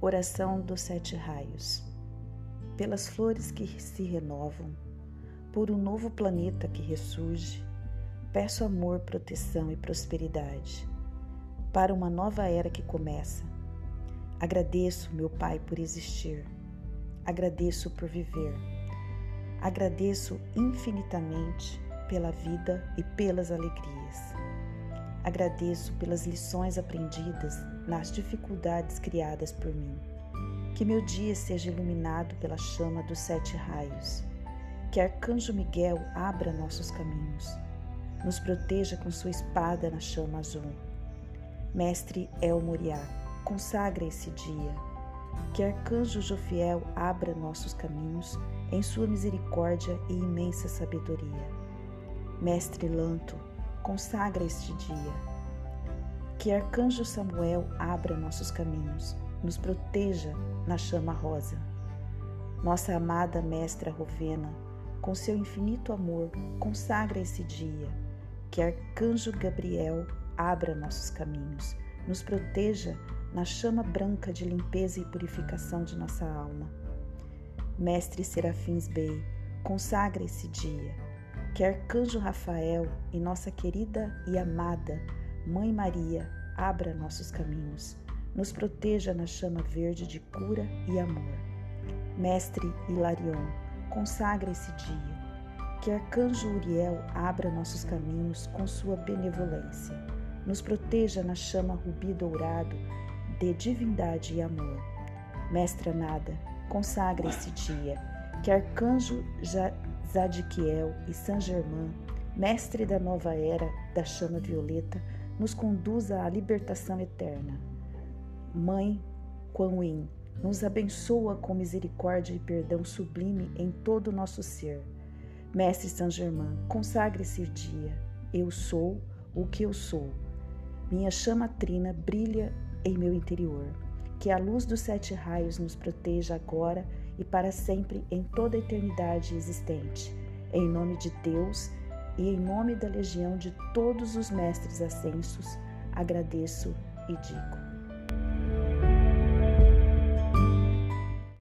Oração dos Sete Raios. Pelas flores que se renovam, por um novo planeta que ressurge, peço amor, proteção e prosperidade para uma nova era que começa. Agradeço, meu Pai, por existir. Agradeço por viver. Agradeço infinitamente pela vida e pelas alegrias. Agradeço pelas lições aprendidas nas dificuldades criadas por mim. Que meu dia seja iluminado pela chama dos sete raios. Que Arcanjo Miguel abra nossos caminhos. Nos proteja com sua espada na chama azul. Mestre El Moriá, consagra esse dia. Que Arcanjo Jofiel abra nossos caminhos em sua misericórdia e imensa sabedoria. Mestre Lanto, consagra este dia. Que Arcanjo Samuel abra nossos caminhos, nos proteja na chama rosa. Nossa amada Mestra Rovena, com seu infinito amor, consagra esse dia. Que Arcanjo Gabriel abra nossos caminhos, nos proteja na chama branca de limpeza e purificação de nossa alma. Mestre Serafins Bey, consagra esse dia que Arcanjo Rafael e nossa querida e amada Mãe Maria abra nossos caminhos, nos proteja na chama verde de cura e amor. Mestre Hilarion, consagra esse dia. Que Arcanjo Uriel abra nossos caminhos com sua benevolência. Nos proteja na chama rubi dourado de divindade e amor. Mestra Nada, consagra esse dia. Que Arcanjo Zadkiel e Saint-Germain, mestre da nova era da chama violeta, nos conduza à libertação eterna. Mãe Kuan Yin, nos abençoa com misericórdia e perdão sublime em todo o nosso ser. Mestre Saint-Germain, consagre esse dia. Eu sou o que eu sou. Minha chama trina brilha em meu interior. Que a luz dos sete raios nos proteja agora e para sempre em toda a eternidade existente. Em nome de Deus e em nome da legião de todos os mestres ascensos, agradeço e digo.